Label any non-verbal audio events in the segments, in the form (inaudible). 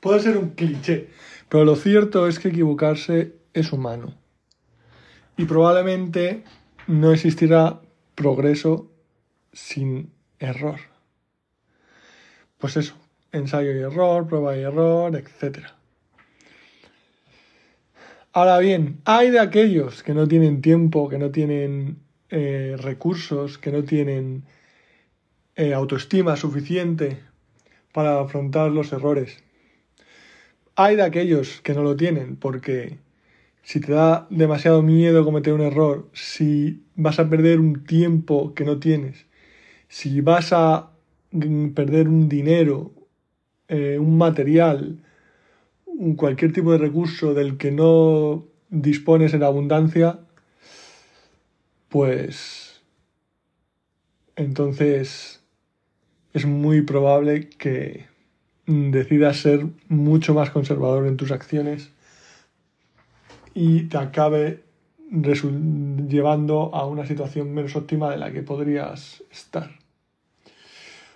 puede ser un cliché, pero lo cierto es que equivocarse es humano. Y probablemente no existirá progreso sin error. Pues eso, ensayo y error, prueba y error, etc. Ahora bien, hay de aquellos que no tienen tiempo, que no tienen eh, recursos, que no tienen eh, autoestima suficiente para afrontar los errores. Hay de aquellos que no lo tienen porque si te da demasiado miedo cometer un error, si vas a perder un tiempo que no tienes, si vas a mm, perder un dinero, eh, un material, cualquier tipo de recurso del que no dispones en abundancia, pues entonces es muy probable que decidas ser mucho más conservador en tus acciones y te acabe llevando a una situación menos óptima de la que podrías estar.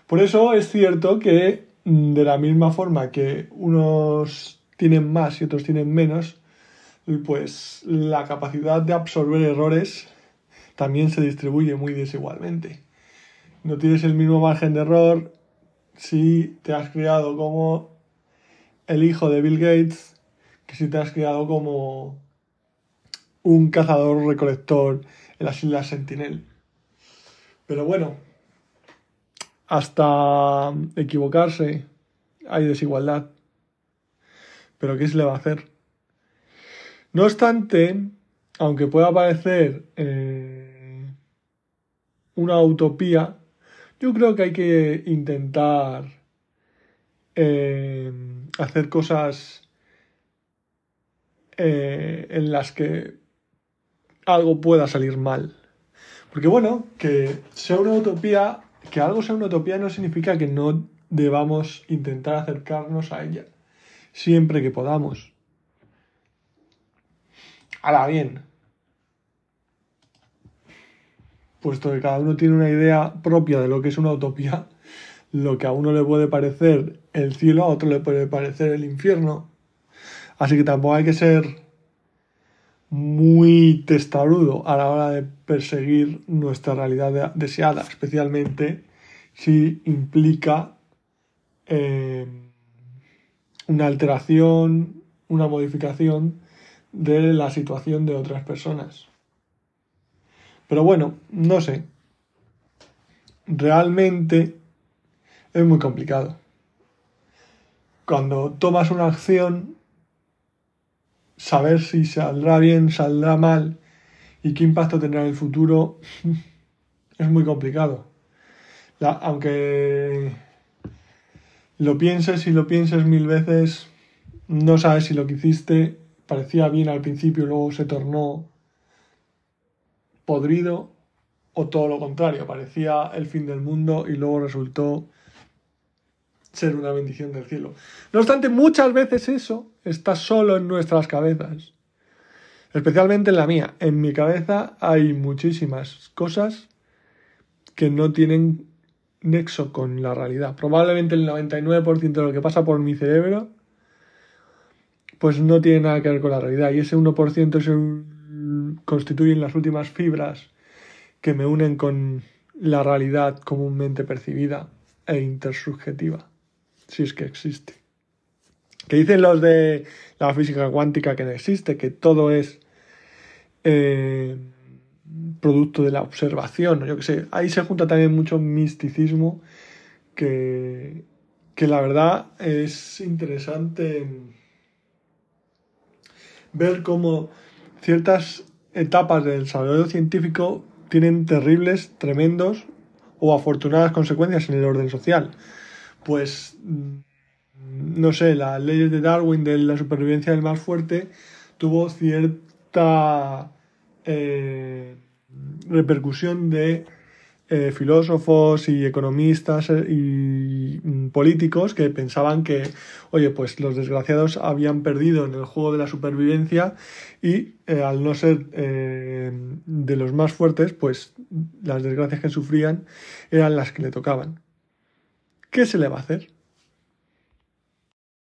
Por eso es cierto que de la misma forma que unos tienen más y otros tienen menos, pues la capacidad de absorber errores también se distribuye muy desigualmente. No tienes el mismo margen de error si te has criado como el hijo de Bill Gates que si te has criado como un cazador recolector en las Islas Sentinel. Pero bueno, hasta equivocarse hay desigualdad. Pero ¿qué se le va a hacer? No obstante, aunque pueda parecer eh, una utopía, yo creo que hay que intentar eh, hacer cosas eh, en las que algo pueda salir mal. Porque bueno, que sea una utopía, que algo sea una utopía no significa que no debamos intentar acercarnos a ella, siempre que podamos. Ahora bien, puesto que cada uno tiene una idea propia de lo que es una utopía, lo que a uno le puede parecer el cielo, a otro le puede parecer el infierno. Así que tampoco hay que ser muy testarudo a la hora de perseguir nuestra realidad deseada, especialmente si implica eh, una alteración, una modificación de la situación de otras personas. Pero bueno, no sé. Realmente es muy complicado. Cuando tomas una acción saber si saldrá bien, saldrá mal y qué impacto tendrá en el futuro (laughs) es muy complicado. aunque lo pienses y lo pienses mil veces, no sabes si lo que hiciste parecía bien al principio luego se tornó podrido o todo lo contrario, parecía el fin del mundo y luego resultó ser una bendición del cielo. No obstante, muchas veces eso está solo en nuestras cabezas, especialmente en la mía. En mi cabeza hay muchísimas cosas que no tienen nexo con la realidad. Probablemente el 99% de lo que pasa por mi cerebro pues no tiene nada que ver con la realidad y ese 1% se constituyen las últimas fibras que me unen con la realidad comúnmente percibida e intersubjetiva si es que existe. Que dicen los de la física cuántica que no existe, que todo es eh, producto de la observación, yo que sé. Ahí se junta también mucho misticismo que, que la verdad es interesante ver cómo ciertas etapas del desarrollo científico tienen terribles, tremendos o afortunadas consecuencias en el orden social. Pues, mm, no sé, las leyes de Darwin de la supervivencia del más fuerte tuvo cierta eh, repercusión de eh, filósofos y economistas eh, mm, políticos que pensaban que, oye, pues los desgraciados habían perdido en el juego de la supervivencia y al no ser de los más fuertes, pues las desgracias que sufrían eran las que le tocaban. ¿Qué se le va a hacer?